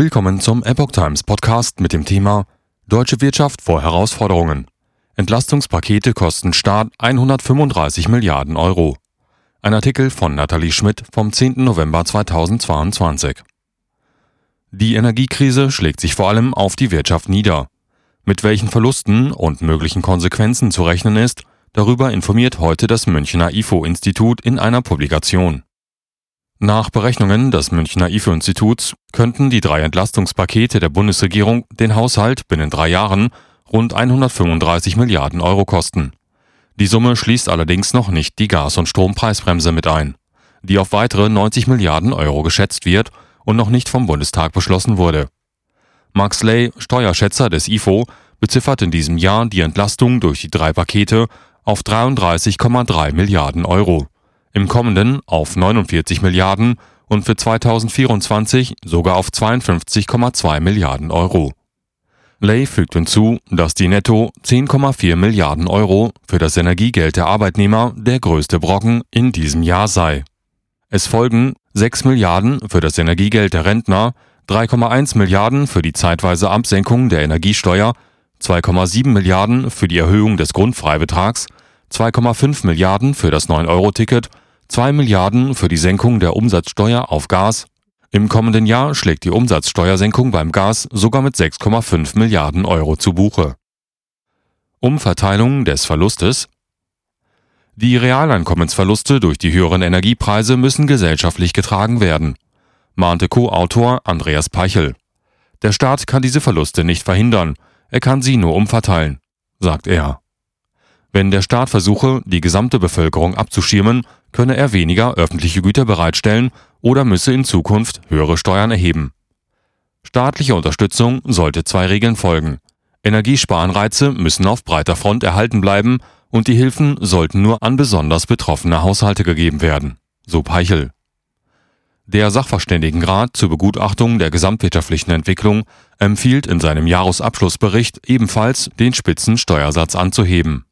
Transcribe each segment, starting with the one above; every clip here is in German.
Willkommen zum Epoch Times Podcast mit dem Thema Deutsche Wirtschaft vor Herausforderungen. Entlastungspakete kosten Staat 135 Milliarden Euro. Ein Artikel von Nathalie Schmidt vom 10. November 2022. Die Energiekrise schlägt sich vor allem auf die Wirtschaft nieder. Mit welchen Verlusten und möglichen Konsequenzen zu rechnen ist, darüber informiert heute das Münchner IFO-Institut in einer Publikation. Nach Berechnungen des Münchner IFO-Instituts könnten die drei Entlastungspakete der Bundesregierung den Haushalt binnen drei Jahren rund 135 Milliarden Euro kosten. Die Summe schließt allerdings noch nicht die Gas- und Strompreisbremse mit ein, die auf weitere 90 Milliarden Euro geschätzt wird und noch nicht vom Bundestag beschlossen wurde. Max Ley, Steuerschätzer des IFO, beziffert in diesem Jahr die Entlastung durch die drei Pakete auf 33,3 Milliarden Euro im kommenden auf 49 Milliarden und für 2024 sogar auf 52,2 Milliarden Euro. Lay fügt hinzu, dass die netto 10,4 Milliarden Euro für das Energiegeld der Arbeitnehmer der größte Brocken in diesem Jahr sei. Es folgen 6 Milliarden für das Energiegeld der Rentner, 3,1 Milliarden für die zeitweise Absenkung der Energiesteuer, 2,7 Milliarden für die Erhöhung des Grundfreibetrags 2,5 Milliarden für das 9-Euro-Ticket, 2 Milliarden für die Senkung der Umsatzsteuer auf Gas. Im kommenden Jahr schlägt die Umsatzsteuersenkung beim Gas sogar mit 6,5 Milliarden Euro zu Buche. Umverteilung des Verlustes Die Realeinkommensverluste durch die höheren Energiepreise müssen gesellschaftlich getragen werden, mahnte Co-Autor Andreas Peichel. Der Staat kann diese Verluste nicht verhindern, er kann sie nur umverteilen, sagt er. Wenn der Staat versuche, die gesamte Bevölkerung abzuschirmen, könne er weniger öffentliche Güter bereitstellen oder müsse in Zukunft höhere Steuern erheben. Staatliche Unterstützung sollte zwei Regeln folgen. Energiesparanreize müssen auf breiter Front erhalten bleiben und die Hilfen sollten nur an besonders betroffene Haushalte gegeben werden, so Peichel. Der Sachverständigenrat zur Begutachtung der gesamtwirtschaftlichen Entwicklung empfiehlt in seinem Jahresabschlussbericht ebenfalls, den Spitzensteuersatz anzuheben.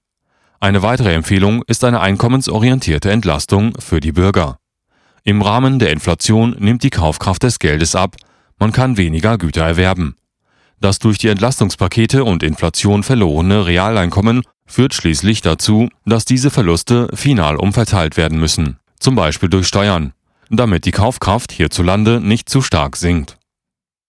Eine weitere Empfehlung ist eine einkommensorientierte Entlastung für die Bürger. Im Rahmen der Inflation nimmt die Kaufkraft des Geldes ab, man kann weniger Güter erwerben. Das durch die Entlastungspakete und Inflation verlorene Realeinkommen führt schließlich dazu, dass diese Verluste final umverteilt werden müssen, zum Beispiel durch Steuern, damit die Kaufkraft hierzulande nicht zu stark sinkt.